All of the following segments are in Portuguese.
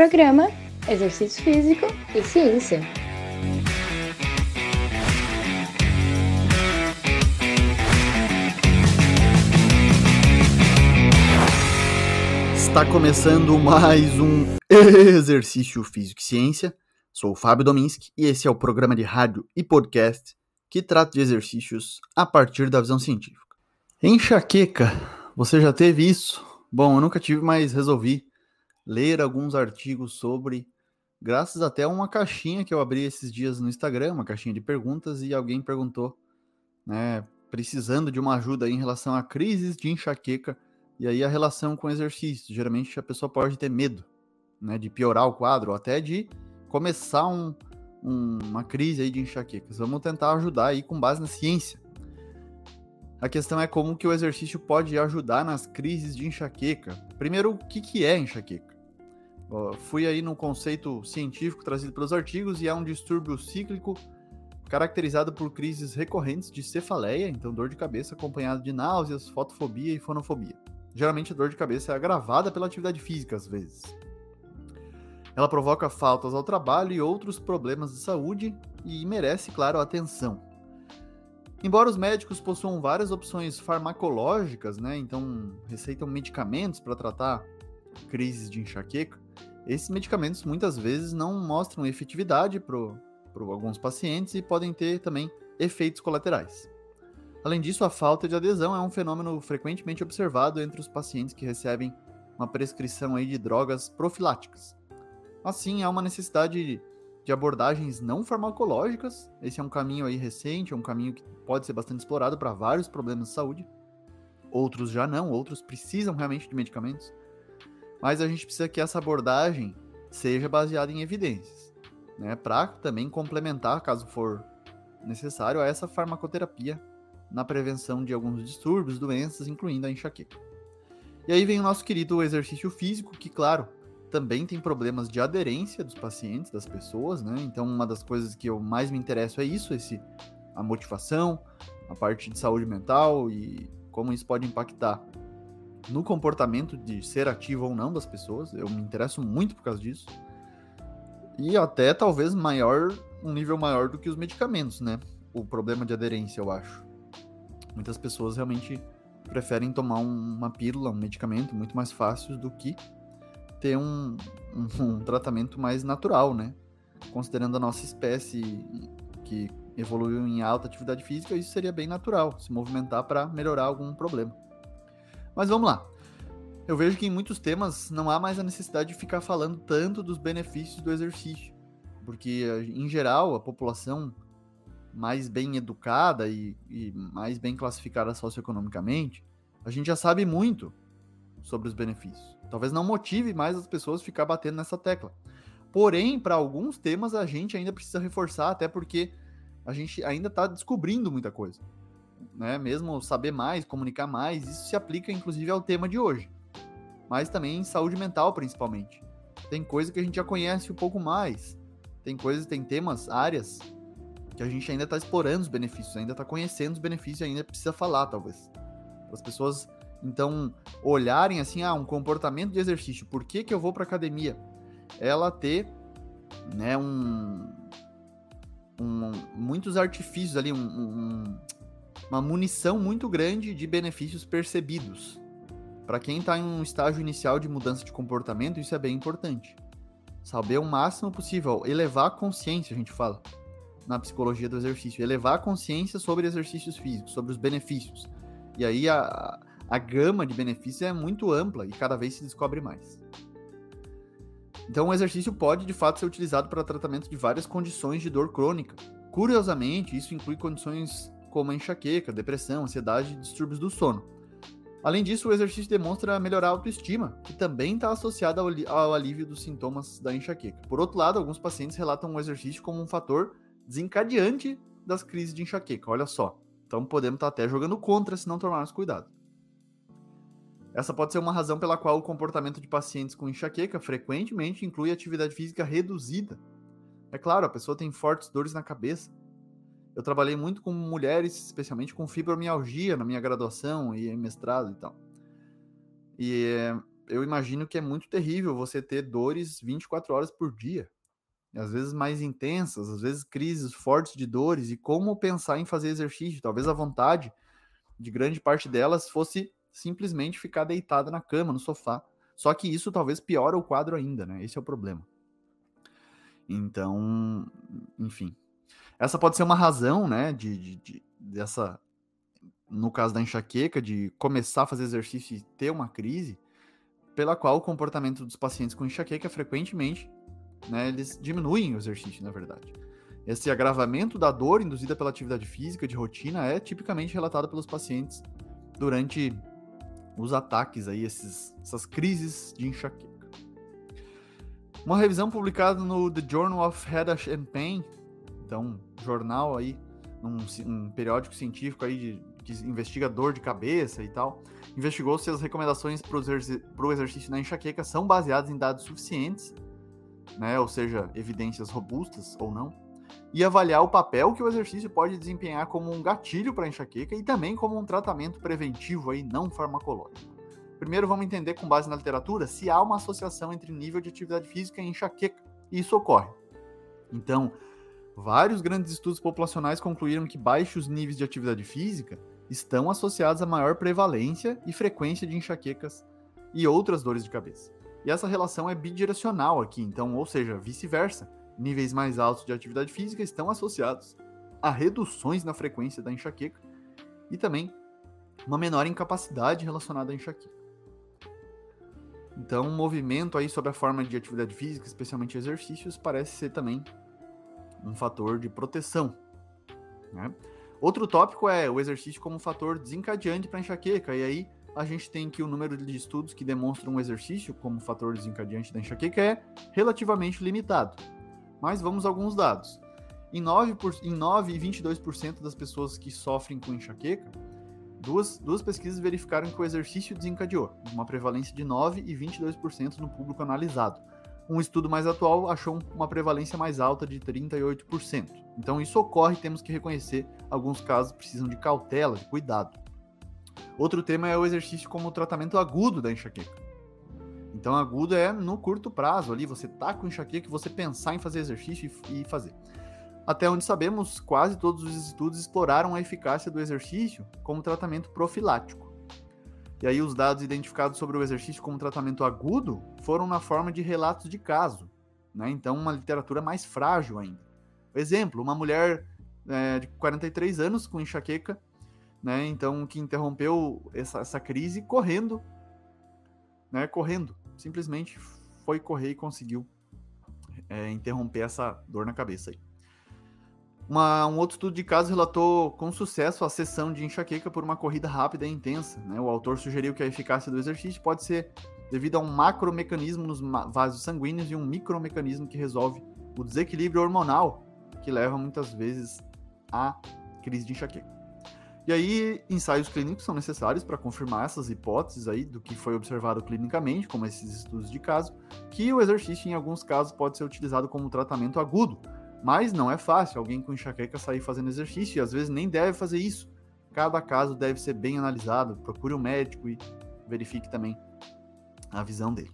Programa Exercício Físico e Ciência. Está começando mais um Exercício Físico e Ciência. Sou o Fábio Dominski e esse é o programa de rádio e podcast que trata de exercícios a partir da visão científica. Enxaqueca, você já teve isso? Bom, eu nunca tive, mas resolvi ler alguns artigos sobre, graças até a uma caixinha que eu abri esses dias no Instagram, uma caixinha de perguntas, e alguém perguntou, né, precisando de uma ajuda em relação a crises de enxaqueca e aí a relação com exercício. Geralmente a pessoa pode ter medo, né, de piorar o quadro, ou até de começar um, um, uma crise aí de enxaquecas. Vamos tentar ajudar aí com base na ciência. A questão é como que o exercício pode ajudar nas crises de enxaqueca. Primeiro, o que, que é enxaqueca? Fui aí no conceito científico trazido pelos artigos e é um distúrbio cíclico caracterizado por crises recorrentes de cefaleia, então dor de cabeça acompanhada de náuseas, fotofobia e fonofobia. Geralmente a dor de cabeça é agravada pela atividade física às vezes. Ela provoca faltas ao trabalho e outros problemas de saúde e merece, claro, atenção. Embora os médicos possuam várias opções farmacológicas, né, então receitam medicamentos para tratar crises de enxaqueca, esses medicamentos muitas vezes não mostram efetividade para alguns pacientes e podem ter também efeitos colaterais. Além disso, a falta de adesão é um fenômeno frequentemente observado entre os pacientes que recebem uma prescrição aí de drogas profiláticas. Assim, há uma necessidade de abordagens não farmacológicas. Esse é um caminho aí recente, é um caminho que pode ser bastante explorado para vários problemas de saúde. Outros já não, outros precisam realmente de medicamentos. Mas a gente precisa que essa abordagem seja baseada em evidências, né, para também complementar, caso for necessário, a essa farmacoterapia na prevenção de alguns distúrbios, doenças, incluindo a enxaqueca. E aí vem o nosso querido exercício físico, que, claro, também tem problemas de aderência dos pacientes, das pessoas, né? Então, uma das coisas que eu mais me interesso é isso, esse a motivação, a parte de saúde mental e como isso pode impactar no comportamento de ser ativo ou não das pessoas. Eu me interesso muito por causa disso. E até talvez maior, um nível maior do que os medicamentos, né? O problema de aderência, eu acho. Muitas pessoas realmente preferem tomar uma pílula, um medicamento muito mais fácil do que ter um, um, um, tratamento mais natural, né? Considerando a nossa espécie que evoluiu em alta atividade física, isso seria bem natural, se movimentar para melhorar algum problema. Mas vamos lá. Eu vejo que em muitos temas não há mais a necessidade de ficar falando tanto dos benefícios do exercício, porque em geral a população mais bem educada e, e mais bem classificada socioeconomicamente, a gente já sabe muito sobre os benefícios. Talvez não motive mais as pessoas a ficar batendo nessa tecla. Porém, para alguns temas a gente ainda precisa reforçar, até porque a gente ainda está descobrindo muita coisa. Né? Mesmo saber mais, comunicar mais, isso se aplica inclusive ao tema de hoje. Mas também em saúde mental, principalmente. Tem coisa que a gente já conhece um pouco mais. Tem coisas, tem temas, áreas que a gente ainda está explorando os benefícios, ainda está conhecendo os benefícios, ainda precisa falar, talvez. As pessoas então, olharem assim, ah, um comportamento de exercício, por que, que eu vou para academia? Ela ter, né, um, um muitos artifícios ali, um, um, uma munição muito grande de benefícios percebidos. Para quem está em um estágio inicial de mudança de comportamento, isso é bem importante. Saber o máximo possível, elevar a consciência, a gente fala na psicologia do exercício, elevar a consciência sobre exercícios físicos, sobre os benefícios. E aí a, a gama de benefícios é muito ampla e cada vez se descobre mais. Então, o exercício pode de fato ser utilizado para tratamento de várias condições de dor crônica. Curiosamente, isso inclui condições como enxaqueca, depressão, ansiedade e distúrbios do sono. Além disso, o exercício demonstra melhorar a autoestima, que também está associada ao, alívio dos sintomas da enxaqueca. Por outro lado, alguns pacientes relatam o exercício como um fator desencadeante das crises de enxaqueca. Olha só. Então podemos estar tá até jogando contra se não tomarmos cuidado. Essa pode ser uma razão pela qual o comportamento de pacientes com enxaqueca frequentemente inclui atividade física reduzida. É claro, a pessoa tem fortes dores na cabeça. Eu trabalhei muito com mulheres, especialmente com fibromialgia na minha graduação e mestrado e tal. E eu imagino que é muito terrível você ter dores 24 horas por dia. Às vezes mais intensas, às vezes crises fortes de dores, e como pensar em fazer exercício. Talvez a vontade de grande parte delas fosse simplesmente ficar deitada na cama, no sofá. Só que isso talvez piora o quadro ainda, né? Esse é o problema. Então, enfim. Essa pode ser uma razão, né, de, de, de, dessa, no caso da enxaqueca, de começar a fazer exercício e ter uma crise, pela qual o comportamento dos pacientes com enxaqueca frequentemente, né, eles diminuem o exercício, na verdade. Esse agravamento da dor induzida pela atividade física de rotina é tipicamente relatado pelos pacientes durante os ataques aí, esses, essas crises de enxaqueca. Uma revisão publicada no The Journal of Headache and Pain, então jornal aí, um, um periódico científico aí de, que investiga dor de cabeça e tal, investigou se as recomendações para o exercício na enxaqueca são baseadas em dados suficientes, né, ou seja, evidências robustas ou não, e avaliar o papel que o exercício pode desempenhar como um gatilho para a enxaqueca e também como um tratamento preventivo aí não farmacológico. Primeiro vamos entender com base na literatura se há uma associação entre nível de atividade física e enxaqueca. E isso ocorre. Então, vários grandes estudos populacionais concluíram que baixos níveis de atividade física estão associados a maior prevalência e frequência de enxaquecas e outras dores de cabeça. E essa relação é bidirecional aqui, então, ou seja, vice-versa. Níveis mais altos de atividade física estão associados a reduções na frequência da enxaqueca e também uma menor incapacidade relacionada à enxaqueca. Então, um movimento aí sobre a forma de atividade física, especialmente exercícios, parece ser também um fator de proteção. Né? Outro tópico é o exercício como fator desencadeante para enxaqueca, e aí a gente tem que o número de estudos que demonstram o exercício como fator desencadeante da enxaqueca é relativamente limitado. Mas vamos a alguns dados. Em 9, por, em 9 e 22% das pessoas que sofrem com enxaqueca, Duas, duas pesquisas verificaram que o exercício desencadeou, uma prevalência de 9% e 22% no público analisado. Um estudo mais atual achou uma prevalência mais alta de 38%. Então isso ocorre temos que reconhecer alguns casos precisam de cautela, de cuidado. Outro tema é o exercício como tratamento agudo da enxaqueca. Então agudo é no curto prazo ali, você tá com enxaqueca você pensar em fazer exercício e fazer. Até onde sabemos, quase todos os estudos exploraram a eficácia do exercício como tratamento profilático. E aí os dados identificados sobre o exercício como tratamento agudo foram na forma de relatos de caso, né? Então uma literatura mais frágil ainda. Exemplo, uma mulher é, de 43 anos com enxaqueca, né? Então que interrompeu essa, essa crise correndo, né? Correndo, simplesmente foi correr e conseguiu é, interromper essa dor na cabeça aí. Uma, um outro estudo de caso relatou com sucesso a sessão de enxaqueca por uma corrida rápida e intensa. Né? O autor sugeriu que a eficácia do exercício pode ser devido a um macromecanismo nos vasos sanguíneos e um micromecanismo que resolve o desequilíbrio hormonal, que leva muitas vezes à crise de enxaqueca. E aí, ensaios clínicos são necessários para confirmar essas hipóteses aí do que foi observado clinicamente, como esses estudos de caso, que o exercício em alguns casos pode ser utilizado como tratamento agudo, mas não é fácil alguém com enxaqueca sair fazendo exercício e às vezes nem deve fazer isso. Cada caso deve ser bem analisado, procure um médico e verifique também a visão dele.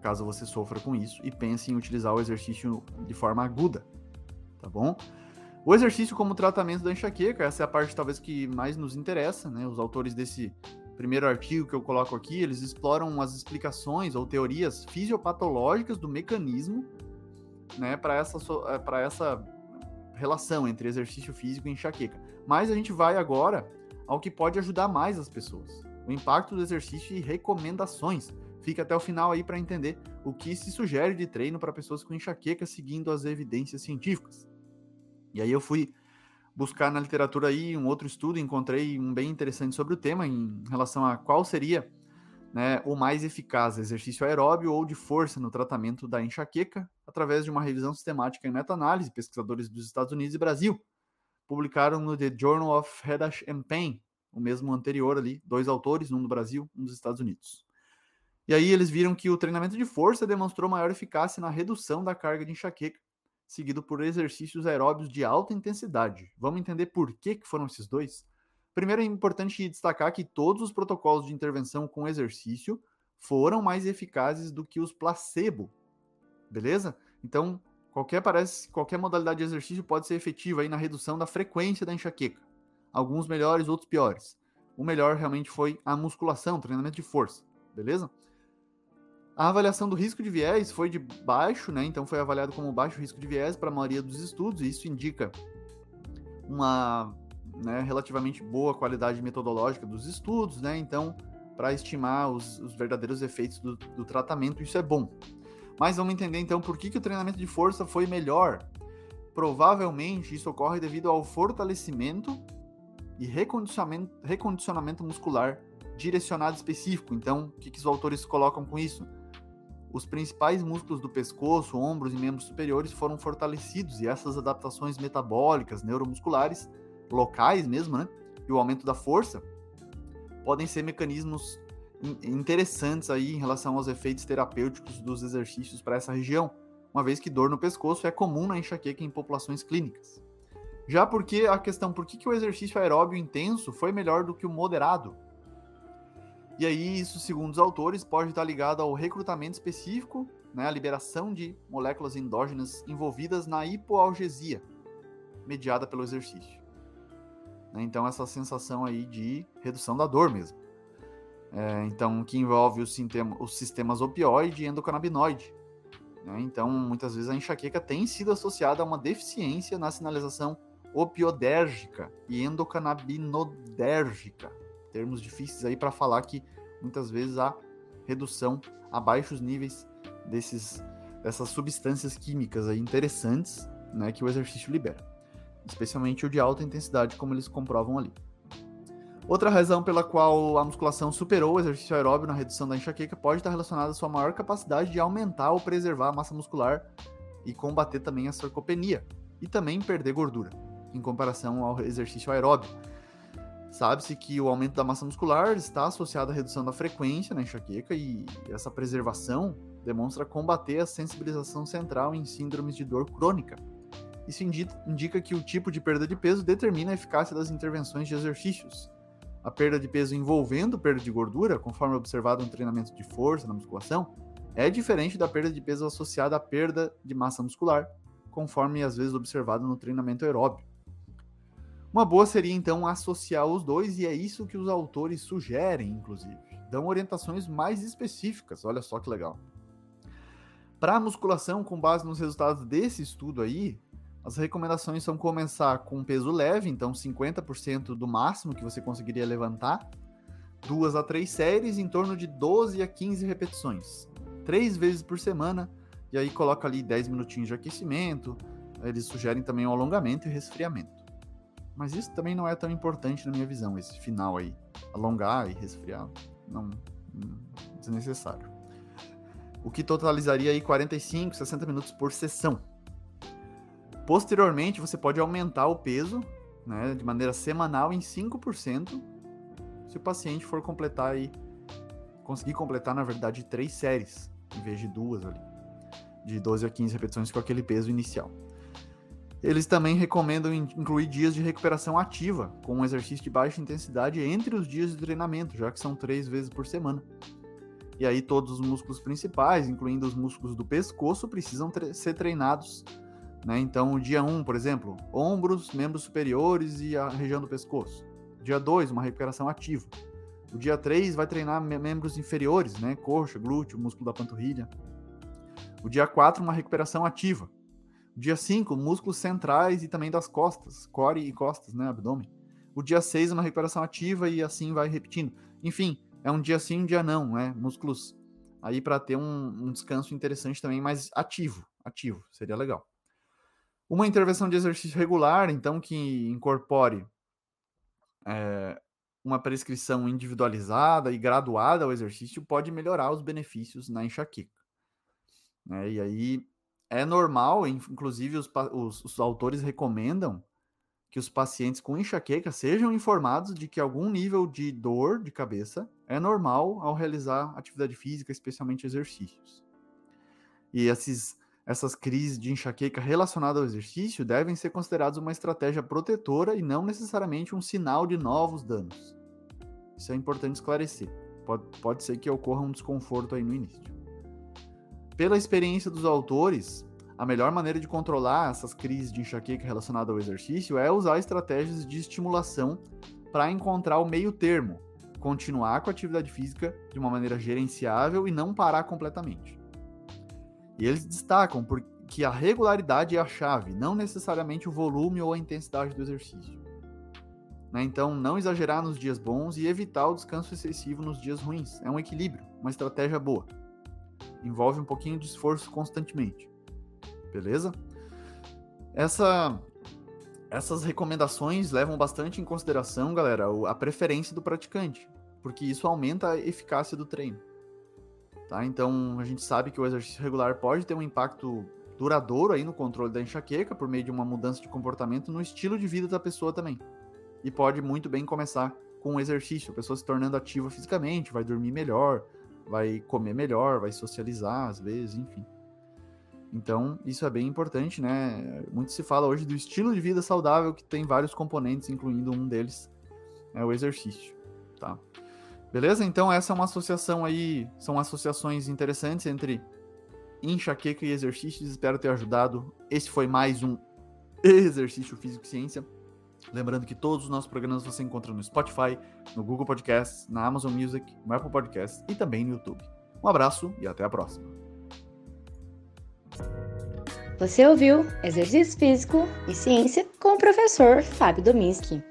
Caso você sofra com isso e pense em utilizar o exercício de forma aguda, tá bom? O exercício como tratamento da enxaqueca, essa é a parte talvez que mais nos interessa, né? Os autores desse primeiro artigo que eu coloco aqui, eles exploram as explicações ou teorias fisiopatológicas do mecanismo né, para essa, eh, essa relação entre exercício físico e enxaqueca. Mas a gente vai agora ao que pode ajudar mais as pessoas. O impacto do exercício e recomendações. Fica até o final aí para entender o que se sugere de treino para pessoas com enxaqueca seguindo as evidências científicas. E aí eu fui buscar na literatura aí um outro estudo, encontrei um bem interessante sobre o tema em relação a qual seria né, o mais eficaz exercício aeróbio ou de força no tratamento da enxaqueca, através de uma revisão sistemática em meta-análise, pesquisadores dos Estados Unidos e Brasil publicaram no The Journal of Headache and Pain, o mesmo anterior ali, dois autores, um do Brasil, um dos Estados Unidos. E aí eles viram que o treinamento de força demonstrou maior eficácia na redução da carga de enxaqueca, seguido por exercícios aeróbios de alta intensidade. Vamos entender por que, que foram esses dois? Primeiro é importante destacar que todos os protocolos de intervenção com exercício foram mais eficazes do que os placebo. Beleza? Então, qualquer parece qualquer modalidade de exercício pode ser efetiva aí na redução da frequência da enxaqueca. Alguns melhores, outros piores. O melhor realmente foi a musculação, treinamento de força, beleza? A avaliação do risco de viés foi de baixo, né? Então foi avaliado como baixo risco de viés para a maioria dos estudos, e isso indica uma né, relativamente boa qualidade metodológica dos estudos, né? Então, para estimar os, os, verdadeiros efeitos do, do, tratamento, isso é bom. Mas vamos entender então por que, que o treinamento de força foi melhor. Provavelmente isso ocorre devido ao fortalecimento e recondicionamento, recondicionamento muscular direcionado específico. Então, o que, que os autores colocam com isso? Os principais músculos do pescoço, ombros e membros superiores foram fortalecidos e essas adaptações metabólicas, neuromusculares, locais mesmo, né? E o aumento da força podem ser mecanismos interessantes aí em relação aos efeitos terapêuticos dos exercícios para essa região, uma vez que dor no pescoço é comum na enxaqueca em populações clínicas. Já porque a questão por que, que o exercício aeróbio intenso foi melhor do que o moderado, e aí, isso, segundo os autores, pode estar ligado ao recrutamento específico, né, a liberação de moléculas endógenas envolvidas na hipoalgesia, mediada pelo exercício. Né, então, essa sensação aí de redução da dor mesmo. É, então, que envolve os, os sistemas opioide e endocannabinoide. Né, então, muitas vezes a enxaqueca tem sido associada a uma deficiência na sinalização opiodérgica e endocannabinodérgica termos difíceis aí para falar que muitas vezes há redução a baixos níveis desses dessas substâncias químicas aí interessantes, né, que o exercício libera, especialmente o de alta intensidade, como eles comprovam ali. Outra razão pela qual a musculação superou o exercício aeróbio na redução da enxaqueca pode estar relacionada à sua maior capacidade de aumentar ou preservar a massa muscular e combater também a sarcopenia e também perder gordura, em comparação ao exercício aeróbio, Sabe-se que o aumento da massa muscular está associado à redução da frequência na enxaqueca e essa preservação demonstra combater a sensibilização central em síndromes de dor crônica. Isso indica que o tipo de perda de peso determina a eficácia das intervenções de exercícios. A perda de peso envolvendo perda de gordura, conforme observado no treinamento de força na musculação, é diferente da perda de peso associada à perda de massa muscular, conforme às vezes observado no treinamento aeróbio. Uma boa seria então associar os dois, e é isso que os autores sugerem, inclusive. Dão orientações mais específicas, olha só que legal. Para a musculação, com base nos resultados desse estudo aí, as recomendações são começar com peso leve, então 50% do máximo que você conseguiria levantar, duas a três séries em torno de 12 a 15 repetições, três vezes por semana, e aí coloca ali 10 minutinhos de aquecimento. Eles sugerem também o alongamento e resfriamento. Mas isso também não é tão importante na minha visão, esse final aí. Alongar e resfriar. Não, não desnecessário. O que totalizaria aí 45, 60 minutos por sessão. Posteriormente, você pode aumentar o peso né, de maneira semanal em 5%, se o paciente for completar aí, conseguir completar, na verdade, três séries, em vez de duas ali, de 12 a 15 repetições com aquele peso inicial. Eles também recomendam incluir dias de recuperação ativa, com um exercício de baixa intensidade entre os dias de treinamento, já que são três vezes por semana. E aí todos os músculos principais, incluindo os músculos do pescoço, precisam tre ser treinados. Né? Então, o dia 1, um, por exemplo, ombros, membros superiores e a região do pescoço. Dia 2, uma recuperação ativa. O dia 3 vai treinar membros inferiores, né? coxa, glúteo, músculo da panturrilha. O dia 4, uma recuperação ativa, Dia 5, músculos centrais e também das costas, core e costas, né, abdômen. O dia 6, uma recuperação ativa e assim vai repetindo. Enfim, é um dia sim, um dia não, né? Músculos aí para ter um, um, descanso interessante também, mas ativo, ativo, seria legal. Uma intervenção de exercício regular, então, que incorpore é, uma prescrição individualizada e graduada ao exercício, pode melhorar os benefícios na enxaqueca. Né? E aí, é normal, inclusive os, os, os, autores recomendam que os pacientes com enxaqueca sejam informados de que algum nível de dor de cabeça é normal ao realizar atividade física, especialmente exercícios. E esses, essas crises de enxaqueca relacionadas ao exercício devem ser consideradas uma estratégia protetora e não necessariamente um sinal de novos danos. Isso é importante esclarecer. Pode, pode ser que ocorra um desconforto aí no início. Pela experiência dos autores, a melhor maneira de controlar essas crises de enxaqueca relacionadas ao exercício é usar estratégias de estimulação para encontrar o meio termo, continuar com a atividade física de uma maneira gerenciável e não parar completamente. E eles destacam que a regularidade é a chave, não necessariamente o volume ou a intensidade do exercício. Né? Então, não exagerar nos dias bons e evitar o descanso excessivo nos dias ruins. É um equilíbrio, uma estratégia boa. Envolve um pouquinho de esforço constantemente. Beleza? Essa, essas recomendações levam bastante em consideração, galera, a preferência do praticante, porque isso aumenta a eficácia do treino. Tá? Então, a gente sabe que o exercício regular pode ter um impacto duradouro aí no controle da enxaqueca por meio de uma mudança de comportamento no estilo de vida da pessoa também e pode muito bem começar com um exercício, a pessoa se tornando ativa fisicamente, vai dormir melhor, vai comer melhor, vai socializar às vezes, enfim. Então, isso é bem importante, né? Muito se fala hoje do estilo de vida saudável que tem vários componentes, incluindo um deles é o exercício, tá? Beleza? Então, essa é uma associação aí, são associações interessantes entre enxaqueca e exercícios. Espero ter ajudado. Esse foi mais um exercício físico e ciência. Lembrando que todos os nossos programas você encontra no Spotify, no Google Podcasts, na Amazon Music, no Apple Podcasts e também no YouTube. Um abraço e até a próxima. Você ouviu Exercício Físico e Ciência com o professor Fábio Dominski.